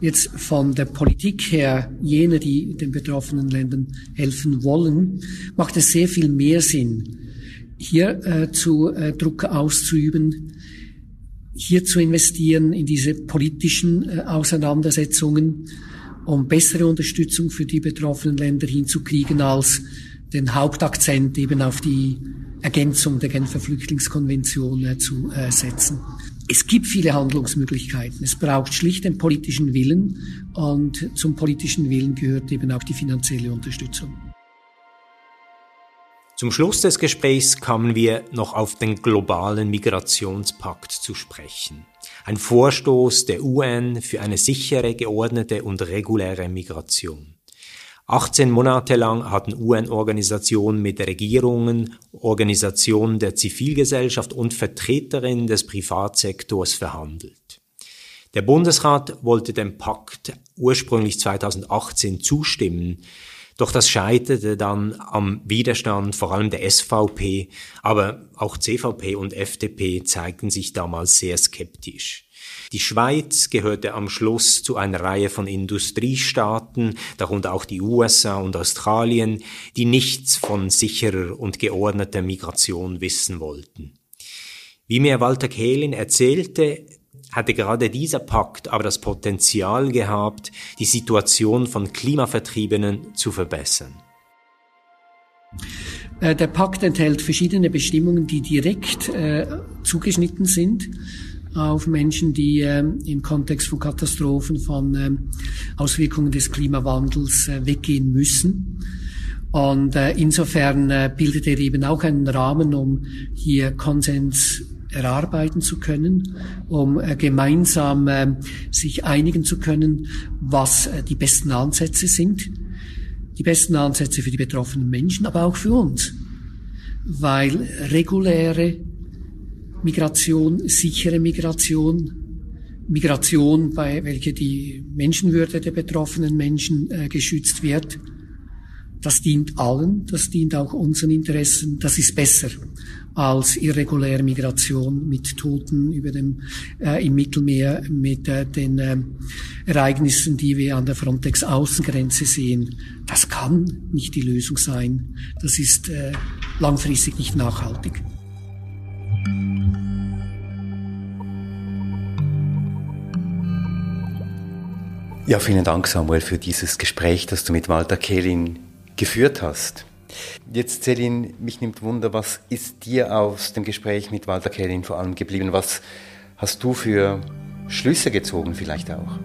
Jetzt von der Politik her, jene, die den betroffenen Ländern helfen wollen, macht es sehr viel mehr Sinn, hier äh, zu äh, Druck auszuüben, hier zu investieren in diese politischen äh, Auseinandersetzungen, um bessere Unterstützung für die betroffenen Länder hinzukriegen, als den Hauptakzent eben auf die Ergänzung der Genfer Flüchtlingskonvention äh, zu äh, setzen. Es gibt viele Handlungsmöglichkeiten. Es braucht schlicht den politischen Willen und zum politischen Willen gehört eben auch die finanzielle Unterstützung. Zum Schluss des Gesprächs kamen wir noch auf den globalen Migrationspakt zu sprechen. Ein Vorstoß der UN für eine sichere, geordnete und reguläre Migration. 18 Monate lang hatten UN-Organisationen mit Regierungen, Organisationen der Zivilgesellschaft und Vertreterinnen des Privatsektors verhandelt. Der Bundesrat wollte dem Pakt ursprünglich 2018 zustimmen, doch das scheiterte dann am Widerstand vor allem der SVP, aber auch CVP und FDP zeigten sich damals sehr skeptisch. Die Schweiz gehörte am Schluss zu einer Reihe von Industriestaaten, darunter auch die USA und Australien, die nichts von sicherer und geordneter Migration wissen wollten. Wie mir Walter Kehlin erzählte, hatte gerade dieser Pakt aber das Potenzial gehabt, die Situation von Klimavertriebenen zu verbessern. Äh, der Pakt enthält verschiedene Bestimmungen, die direkt äh, zugeschnitten sind auf Menschen, die äh, im Kontext von Katastrophen, von äh, Auswirkungen des Klimawandels äh, weggehen müssen. Und äh, insofern äh, bildet er eben auch einen Rahmen, um hier Konsens erarbeiten zu können, um gemeinsam äh, sich einigen zu können, was die besten Ansätze sind. Die besten Ansätze für die betroffenen Menschen, aber auch für uns. Weil reguläre Migration, sichere Migration, Migration, bei welcher die Menschenwürde der betroffenen Menschen äh, geschützt wird, das dient allen, das dient auch unseren Interessen, das ist besser als irreguläre Migration mit Toten über dem, äh, im Mittelmeer, mit äh, den äh, Ereignissen, die wir an der Frontex-Außengrenze sehen. Das kann nicht die Lösung sein. Das ist äh, langfristig nicht nachhaltig. Ja, vielen Dank, Samuel, für dieses Gespräch, das du mit Walter Kehlin geführt hast. Jetzt, Celine, mich nimmt Wunder, was ist dir aus dem Gespräch mit Walter Kellin vor allem geblieben? Was hast du für Schlüsse gezogen vielleicht auch?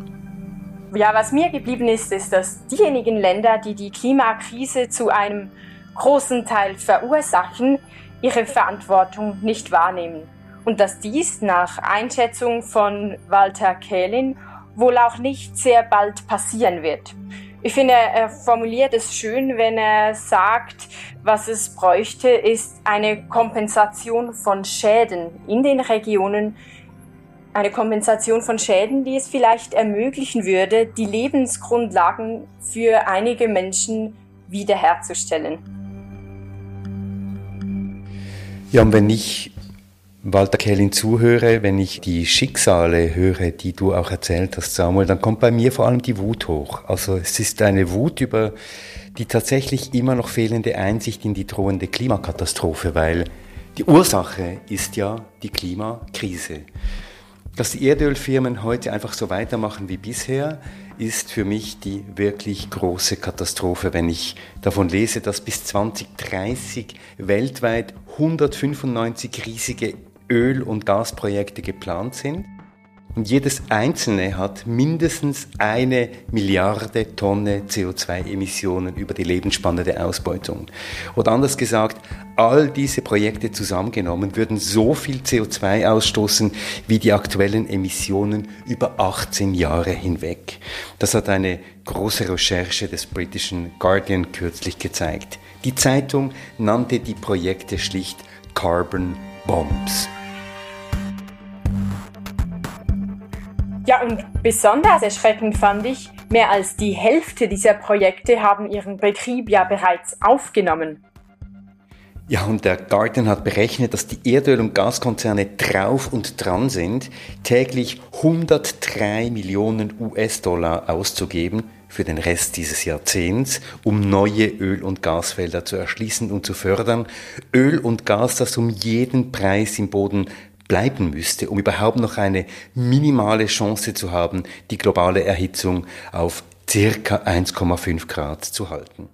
Ja, was mir geblieben ist, ist, dass diejenigen Länder, die die Klimakrise zu einem großen Teil verursachen, ihre Verantwortung nicht wahrnehmen. Und dass dies nach Einschätzung von Walter Kehlin wohl auch nicht sehr bald passieren wird. Ich finde, er formuliert es schön, wenn er sagt, was es bräuchte, ist eine Kompensation von Schäden in den Regionen, eine Kompensation von Schäden, die es vielleicht ermöglichen würde, die Lebensgrundlagen für einige Menschen wiederherzustellen. Ja, und wenn ich Walter Kellin zuhöre, wenn ich die Schicksale höre, die du auch erzählt hast, Samuel, dann kommt bei mir vor allem die Wut hoch. Also es ist eine Wut über die tatsächlich immer noch fehlende Einsicht in die drohende Klimakatastrophe, weil die Ursache ist ja die Klimakrise. Dass die Erdölfirmen heute einfach so weitermachen wie bisher, ist für mich die wirklich große Katastrophe, wenn ich davon lese, dass bis 2030 weltweit 195 riesige Öl- und Gasprojekte geplant sind. Und jedes einzelne hat mindestens eine Milliarde Tonne CO2-Emissionen über die Lebensspanne der Ausbeutung. Oder anders gesagt, all diese Projekte zusammengenommen würden so viel CO2 ausstoßen wie die aktuellen Emissionen über 18 Jahre hinweg. Das hat eine große Recherche des britischen Guardian kürzlich gezeigt. Die Zeitung nannte die Projekte schlicht Carbon Bombs. Ja, und besonders erschreckend fand ich, mehr als die Hälfte dieser Projekte haben ihren Betrieb ja bereits aufgenommen. Ja, und der Guardian hat berechnet, dass die Erdöl- und Gaskonzerne drauf und dran sind, täglich 103 Millionen US-Dollar auszugeben für den Rest dieses Jahrzehnts, um neue Öl- und Gasfelder zu erschließen und zu fördern. Öl und Gas, das um jeden Preis im Boden bleiben müsste, um überhaupt noch eine minimale Chance zu haben, die globale Erhitzung auf circa 1,5 Grad zu halten.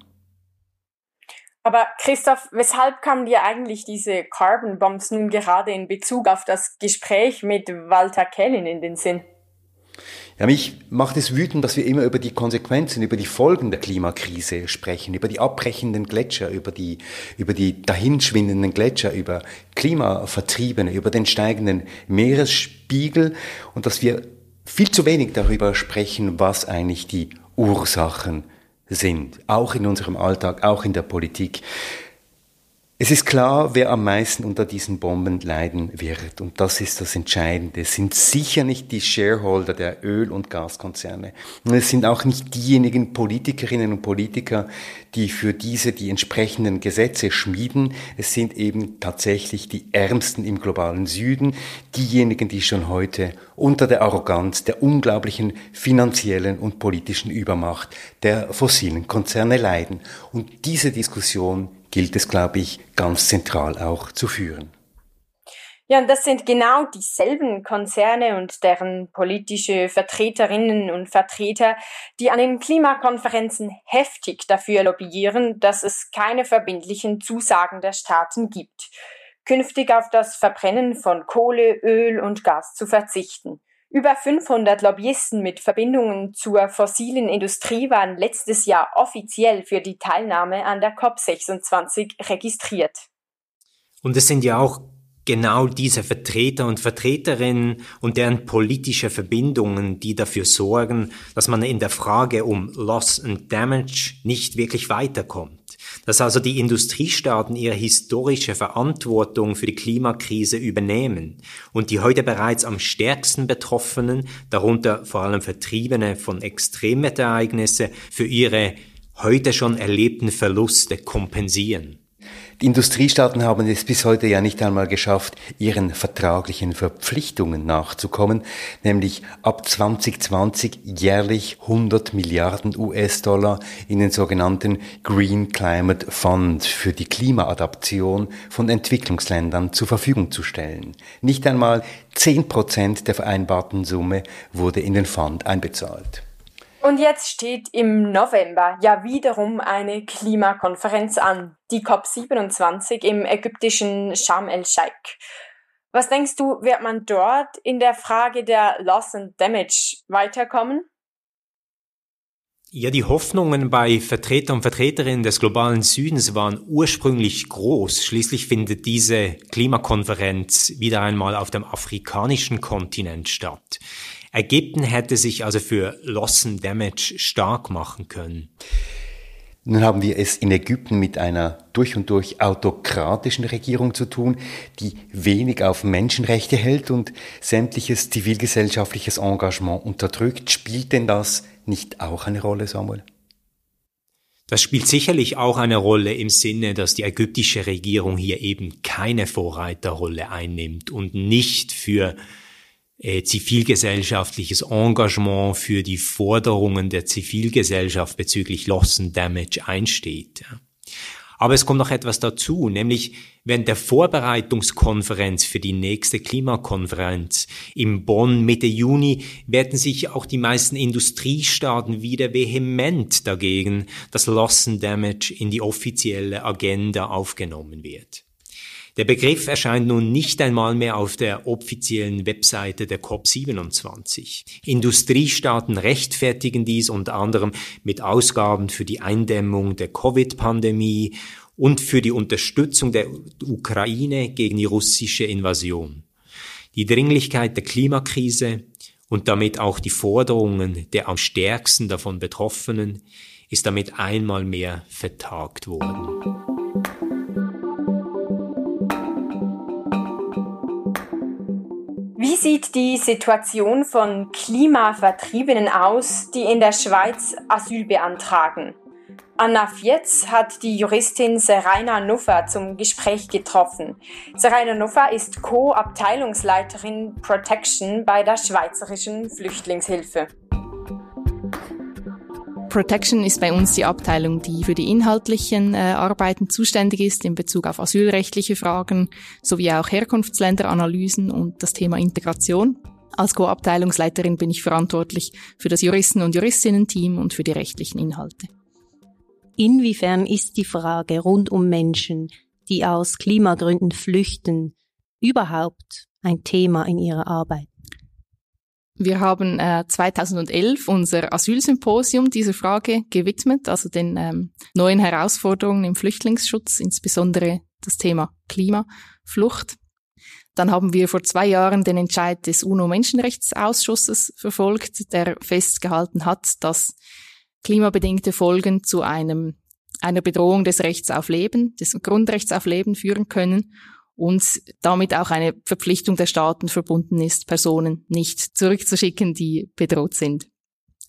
Aber Christoph, weshalb kamen dir eigentlich diese Carbon Bombs nun gerade in Bezug auf das Gespräch mit Walter Kellin in den Sinn? Ja, mich macht es wütend, dass wir immer über die Konsequenzen, über die Folgen der Klimakrise sprechen, über die abbrechenden Gletscher, über die, über die dahinschwindenden Gletscher, über Klimavertriebene, über den steigenden Meeresspiegel und dass wir viel zu wenig darüber sprechen, was eigentlich die Ursachen sind, auch in unserem Alltag, auch in der Politik. Es ist klar, wer am meisten unter diesen Bomben leiden wird. Und das ist das Entscheidende. Es sind sicher nicht die Shareholder der Öl- und Gaskonzerne. Und es sind auch nicht diejenigen Politikerinnen und Politiker, die für diese die entsprechenden Gesetze schmieden. Es sind eben tatsächlich die Ärmsten im globalen Süden, diejenigen, die schon heute unter der Arroganz der unglaublichen finanziellen und politischen Übermacht der fossilen Konzerne leiden. Und diese Diskussion gilt es, glaube ich, ganz zentral auch zu führen. Ja, und das sind genau dieselben Konzerne und deren politische Vertreterinnen und Vertreter, die an den Klimakonferenzen heftig dafür lobbyieren, dass es keine verbindlichen Zusagen der Staaten gibt, künftig auf das Verbrennen von Kohle, Öl und Gas zu verzichten. Über 500 Lobbyisten mit Verbindungen zur fossilen Industrie waren letztes Jahr offiziell für die Teilnahme an der COP26 registriert. Und es sind ja auch genau diese Vertreter und Vertreterinnen und deren politische Verbindungen, die dafür sorgen, dass man in der Frage um Loss and Damage nicht wirklich weiterkommt. Dass also die Industriestaaten ihre historische Verantwortung für die Klimakrise übernehmen und die heute bereits am stärksten Betroffenen, darunter vor allem Vertriebene von Extremwetterereignisse, für ihre heute schon erlebten Verluste kompensieren. Die Industriestaaten haben es bis heute ja nicht einmal geschafft, ihren vertraglichen Verpflichtungen nachzukommen, nämlich ab 2020 jährlich 100 Milliarden US-Dollar in den sogenannten Green Climate Fund für die Klimaadaption von Entwicklungsländern zur Verfügung zu stellen. Nicht einmal 10 Prozent der vereinbarten Summe wurde in den Fund einbezahlt. Und jetzt steht im November ja wiederum eine Klimakonferenz an, die COP27 im ägyptischen Sharm el-Sheikh. Was denkst du, wird man dort in der Frage der Loss and Damage weiterkommen? Ja, die Hoffnungen bei Vertretern und Vertreterinnen des globalen Südens waren ursprünglich groß. Schließlich findet diese Klimakonferenz wieder einmal auf dem afrikanischen Kontinent statt. Ägypten hätte sich also für Loss and Damage stark machen können. Nun haben wir es in Ägypten mit einer durch und durch autokratischen Regierung zu tun, die wenig auf Menschenrechte hält und sämtliches zivilgesellschaftliches Engagement unterdrückt. Spielt denn das nicht auch eine Rolle, Samuel? Das spielt sicherlich auch eine Rolle im Sinne, dass die ägyptische Regierung hier eben keine Vorreiterrolle einnimmt und nicht für äh, zivilgesellschaftliches Engagement für die Forderungen der Zivilgesellschaft bezüglich Loss and Damage einsteht. Aber es kommt noch etwas dazu, nämlich während der Vorbereitungskonferenz für die nächste Klimakonferenz im Bonn Mitte Juni werden sich auch die meisten Industriestaaten wieder vehement dagegen, dass Loss and Damage in die offizielle Agenda aufgenommen wird. Der Begriff erscheint nun nicht einmal mehr auf der offiziellen Webseite der COP27. Industriestaaten rechtfertigen dies unter anderem mit Ausgaben für die Eindämmung der Covid-Pandemie und für die Unterstützung der Ukraine gegen die russische Invasion. Die Dringlichkeit der Klimakrise und damit auch die Forderungen der am stärksten davon Betroffenen ist damit einmal mehr vertagt worden. Wie sieht die Situation von Klimavertriebenen aus, die in der Schweiz Asyl beantragen? Anna Vietz hat die Juristin Seraina Nuffer zum Gespräch getroffen. Seraina Nuffer ist Co-Abteilungsleiterin Protection bei der Schweizerischen Flüchtlingshilfe. Protection ist bei uns die Abteilung, die für die inhaltlichen äh, Arbeiten zuständig ist in Bezug auf asylrechtliche Fragen sowie auch Herkunftsländeranalysen und das Thema Integration. Als Co-Abteilungsleiterin bin ich verantwortlich für das Juristen- und Juristinnen-Team und für die rechtlichen Inhalte. Inwiefern ist die Frage rund um Menschen, die aus Klimagründen flüchten, überhaupt ein Thema in Ihrer Arbeit? Wir haben äh, 2011 unser Asylsymposium dieser Frage gewidmet, also den ähm, neuen Herausforderungen im Flüchtlingsschutz, insbesondere das Thema Klimaflucht. Dann haben wir vor zwei Jahren den Entscheid des UNO-Menschenrechtsausschusses verfolgt, der festgehalten hat, dass klimabedingte Folgen zu einem, einer Bedrohung des Rechts auf Leben, des Grundrechts auf Leben führen können und damit auch eine Verpflichtung der Staaten verbunden ist, Personen nicht zurückzuschicken, die bedroht sind.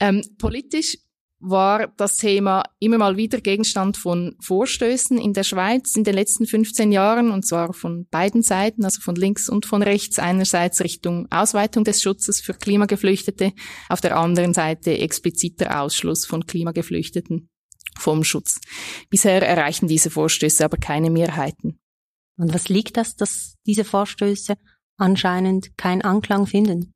Ähm, politisch war das Thema immer mal wieder Gegenstand von Vorstößen in der Schweiz in den letzten 15 Jahren, und zwar von beiden Seiten, also von links und von rechts, einerseits Richtung Ausweitung des Schutzes für Klimageflüchtete, auf der anderen Seite expliziter Ausschluss von Klimageflüchteten vom Schutz. Bisher erreichen diese Vorstöße aber keine Mehrheiten. Und was liegt das, dass diese Vorstöße anscheinend keinen Anklang finden?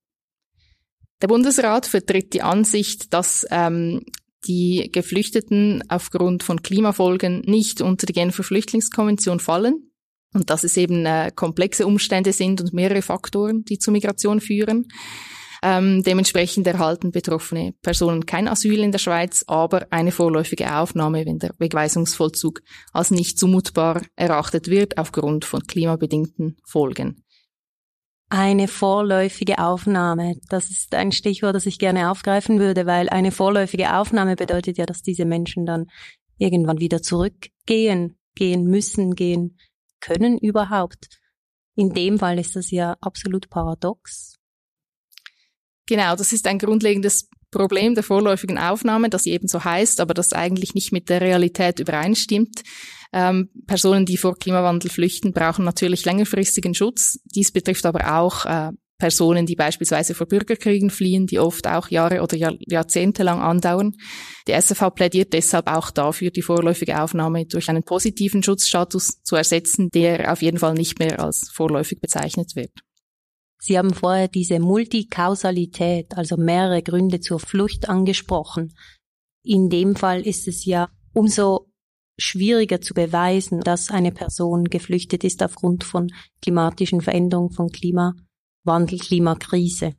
Der Bundesrat vertritt die Ansicht, dass ähm, die Geflüchteten aufgrund von Klimafolgen nicht unter die Genfer Flüchtlingskonvention fallen und dass es eben äh, komplexe Umstände sind und mehrere Faktoren, die zur Migration führen. Ähm, dementsprechend erhalten betroffene Personen kein Asyl in der Schweiz, aber eine vorläufige Aufnahme, wenn der Wegweisungsvollzug als nicht zumutbar erachtet wird aufgrund von klimabedingten Folgen. Eine vorläufige Aufnahme, das ist ein Stichwort, das ich gerne aufgreifen würde, weil eine vorläufige Aufnahme bedeutet ja, dass diese Menschen dann irgendwann wieder zurückgehen, gehen müssen, gehen können überhaupt. In dem Fall ist das ja absolut paradox. Genau, das ist ein grundlegendes Problem der vorläufigen Aufnahme, sie eben so heißt, aber das eigentlich nicht mit der Realität übereinstimmt. Ähm, Personen, die vor Klimawandel flüchten, brauchen natürlich längerfristigen Schutz. Dies betrifft aber auch äh, Personen, die beispielsweise vor Bürgerkriegen fliehen, die oft auch Jahre oder Jahr, Jahrzehnte lang andauern. Die SFV plädiert deshalb auch dafür, die vorläufige Aufnahme durch einen positiven Schutzstatus zu ersetzen, der auf jeden Fall nicht mehr als vorläufig bezeichnet wird. Sie haben vorher diese Multikausalität, also mehrere Gründe zur Flucht angesprochen. In dem Fall ist es ja umso schwieriger zu beweisen, dass eine Person geflüchtet ist aufgrund von klimatischen Veränderungen, von Klimawandel, Klimakrise.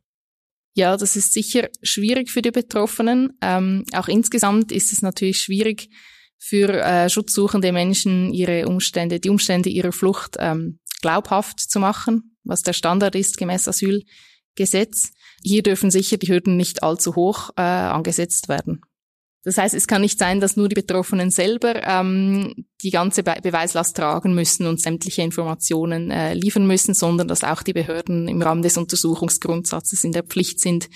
Ja, das ist sicher schwierig für die Betroffenen. Ähm, auch insgesamt ist es natürlich schwierig für äh, schutzsuchende Menschen, ihre Umstände, die Umstände ihrer Flucht ähm, glaubhaft zu machen was der Standard ist gemäß Asylgesetz. Hier dürfen sicher die Hürden nicht allzu hoch äh, angesetzt werden. Das heißt, es kann nicht sein, dass nur die Betroffenen selber ähm, die ganze Be Beweislast tragen müssen und sämtliche Informationen äh, liefern müssen, sondern dass auch die Behörden im Rahmen des Untersuchungsgrundsatzes in der Pflicht sind,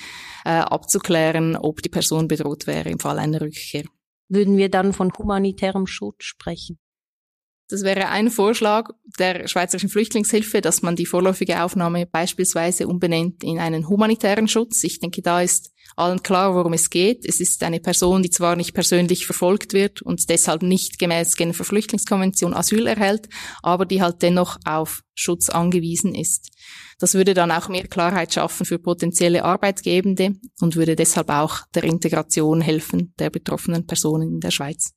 äh, abzuklären, ob die Person bedroht wäre im Fall einer Rückkehr. Würden wir dann von humanitärem Schutz sprechen? Das wäre ein Vorschlag der Schweizerischen Flüchtlingshilfe, dass man die vorläufige Aufnahme beispielsweise umbenennt in einen humanitären Schutz. Ich denke, da ist allen klar, worum es geht. Es ist eine Person, die zwar nicht persönlich verfolgt wird und deshalb nicht gemäß Genfer Flüchtlingskonvention Asyl erhält, aber die halt dennoch auf Schutz angewiesen ist. Das würde dann auch mehr Klarheit schaffen für potenzielle Arbeitgebende und würde deshalb auch der Integration helfen der betroffenen Personen in der Schweiz.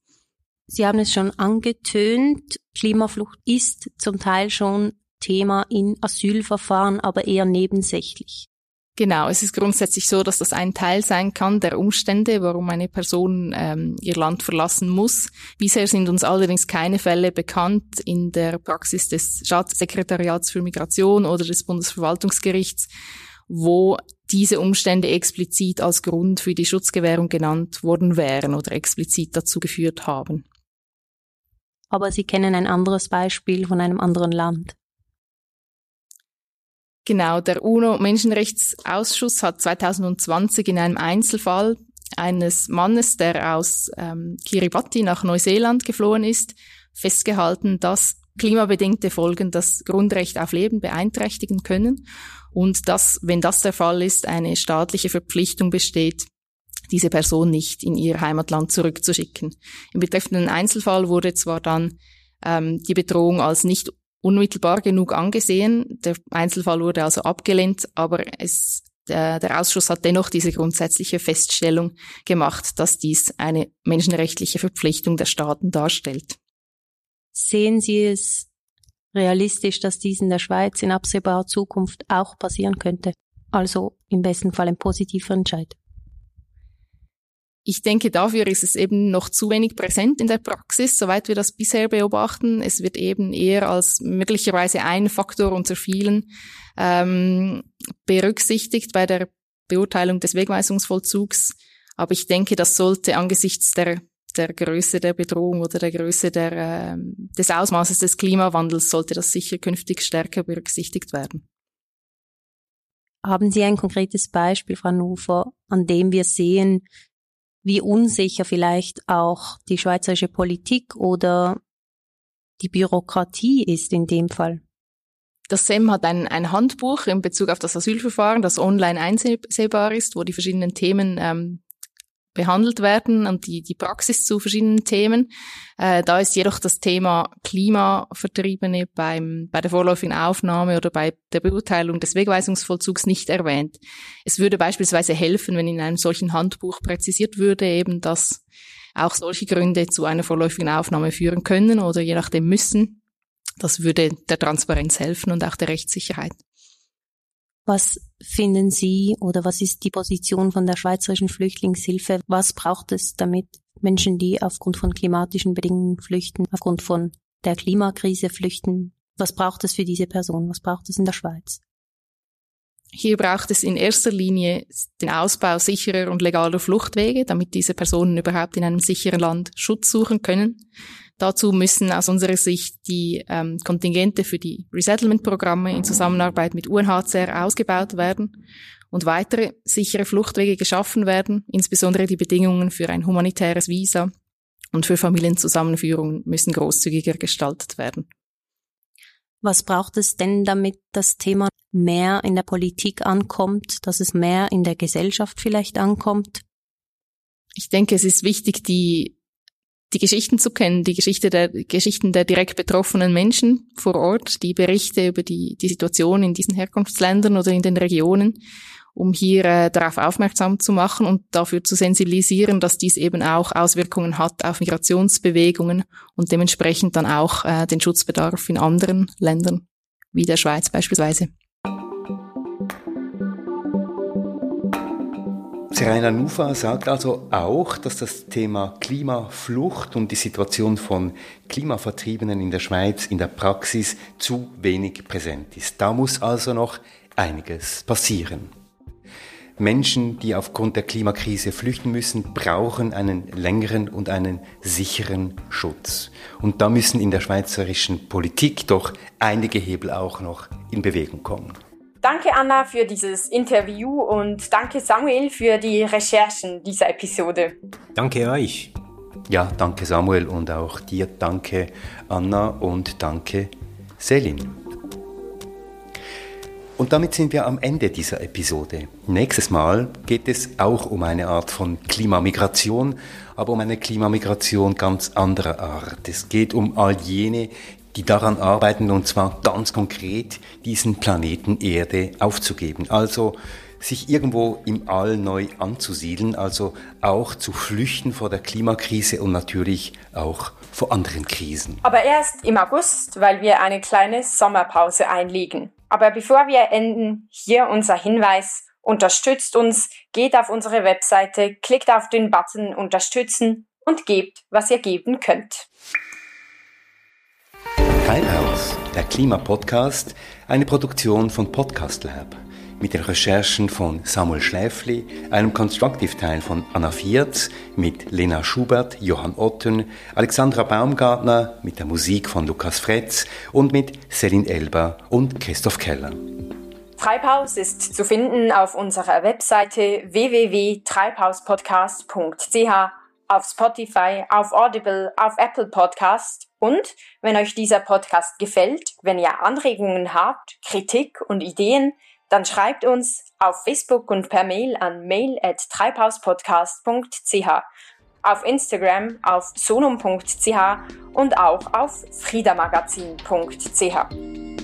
Sie haben es schon angetönt, Klimaflucht ist zum Teil schon Thema in Asylverfahren, aber eher nebensächlich. Genau, es ist grundsätzlich so, dass das ein Teil sein kann der Umstände, warum eine Person ähm, ihr Land verlassen muss. Bisher sind uns allerdings keine Fälle bekannt in der Praxis des Staatssekretariats für Migration oder des Bundesverwaltungsgerichts, wo diese Umstände explizit als Grund für die Schutzgewährung genannt worden wären oder explizit dazu geführt haben aber Sie kennen ein anderes Beispiel von einem anderen Land. Genau, der UNO-Menschenrechtsausschuss hat 2020 in einem Einzelfall eines Mannes, der aus ähm, Kiribati nach Neuseeland geflohen ist, festgehalten, dass klimabedingte Folgen das Grundrecht auf Leben beeinträchtigen können und dass, wenn das der Fall ist, eine staatliche Verpflichtung besteht, diese Person nicht in ihr Heimatland zurückzuschicken. Im betreffenden Einzelfall wurde zwar dann ähm, die Bedrohung als nicht unmittelbar genug angesehen, der Einzelfall wurde also abgelehnt, aber es der, der Ausschuss hat dennoch diese grundsätzliche Feststellung gemacht, dass dies eine menschenrechtliche Verpflichtung der Staaten darstellt. Sehen Sie es realistisch, dass dies in der Schweiz in absehbarer Zukunft auch passieren könnte? Also im besten Fall ein positiver Entscheid. Ich denke, dafür ist es eben noch zu wenig präsent in der Praxis, soweit wir das bisher beobachten. Es wird eben eher als möglicherweise ein Faktor unter vielen ähm, berücksichtigt bei der Beurteilung des Wegweisungsvollzugs. Aber ich denke, das sollte angesichts der, der Größe der Bedrohung oder der Größe der, äh, des Ausmaßes des Klimawandels, sollte das sicher künftig stärker berücksichtigt werden. Haben Sie ein konkretes Beispiel, Frau Nufer, an dem wir sehen, wie unsicher vielleicht auch die schweizerische Politik oder die Bürokratie ist in dem Fall. Das SEM hat ein, ein Handbuch in Bezug auf das Asylverfahren, das online einsehbar ist, wo die verschiedenen Themen ähm, behandelt werden und die, die Praxis zu verschiedenen Themen. Äh, da ist jedoch das Thema Klimavertriebene beim, bei der vorläufigen Aufnahme oder bei der Beurteilung des Wegweisungsvollzugs nicht erwähnt. Es würde beispielsweise helfen, wenn in einem solchen Handbuch präzisiert würde, eben, dass auch solche Gründe zu einer vorläufigen Aufnahme führen können oder je nachdem müssen. Das würde der Transparenz helfen und auch der Rechtssicherheit. Was finden Sie oder was ist die Position von der Schweizerischen Flüchtlingshilfe? Was braucht es, damit Menschen, die aufgrund von klimatischen Bedingungen flüchten, aufgrund von der Klimakrise flüchten, was braucht es für diese Person? Was braucht es in der Schweiz? Hier braucht es in erster Linie den Ausbau sicherer und legaler Fluchtwege, damit diese Personen überhaupt in einem sicheren Land Schutz suchen können. Dazu müssen aus unserer Sicht die ähm, Kontingente für die Resettlement-Programme in Zusammenarbeit mit UNHCR ausgebaut werden und weitere sichere Fluchtwege geschaffen werden. Insbesondere die Bedingungen für ein humanitäres Visa und für Familienzusammenführungen müssen großzügiger gestaltet werden. Was braucht es denn, damit das Thema mehr in der Politik ankommt, dass es mehr in der Gesellschaft vielleicht ankommt? Ich denke, es ist wichtig, die die Geschichten zu kennen, die Geschichte der Geschichten der direkt betroffenen Menschen vor Ort, die Berichte über die, die Situation in diesen Herkunftsländern oder in den Regionen, um hier äh, darauf aufmerksam zu machen und dafür zu sensibilisieren, dass dies eben auch Auswirkungen hat auf Migrationsbewegungen und dementsprechend dann auch äh, den Schutzbedarf in anderen Ländern, wie der Schweiz beispielsweise. Seraina Nufa sagt also auch, dass das Thema Klimaflucht und die Situation von Klimavertriebenen in der Schweiz in der Praxis zu wenig präsent ist. Da muss also noch einiges passieren. Menschen, die aufgrund der Klimakrise flüchten müssen, brauchen einen längeren und einen sicheren Schutz. Und da müssen in der schweizerischen Politik doch einige Hebel auch noch in Bewegung kommen. Danke Anna für dieses Interview und danke Samuel für die Recherchen dieser Episode. Danke euch. Ja, danke Samuel und auch dir danke Anna und danke Selin. Und damit sind wir am Ende dieser Episode. Nächstes Mal geht es auch um eine Art von Klimamigration, aber um eine Klimamigration ganz anderer Art. Es geht um all jene, die daran arbeiten, und zwar ganz konkret, diesen Planeten Erde aufzugeben. Also sich irgendwo im All neu anzusiedeln, also auch zu flüchten vor der Klimakrise und natürlich auch vor anderen Krisen. Aber erst im August, weil wir eine kleine Sommerpause einlegen. Aber bevor wir enden, hier unser Hinweis. Unterstützt uns, geht auf unsere Webseite, klickt auf den Button Unterstützen und gebt, was ihr geben könnt. Treibhaus, der Klimapodcast, eine Produktion von Podcast Lab. Mit den Recherchen von Samuel Schläfli, einem Constructive-Teil von Anna Viertz, mit Lena Schubert, Johann Otten, Alexandra Baumgartner, mit der Musik von Lukas Fretz und mit Selin Elber und Christoph Keller. Treibhaus ist zu finden auf unserer Webseite www.treibhauspodcast.ch, auf Spotify, auf Audible, auf Apple Podcast und wenn euch dieser Podcast gefällt, wenn ihr Anregungen habt, Kritik und Ideen, dann schreibt uns auf Facebook und per Mail an mail at treibhauspodcast.ch, auf Instagram auf sonum.ch und auch auf friedamagazin.ch.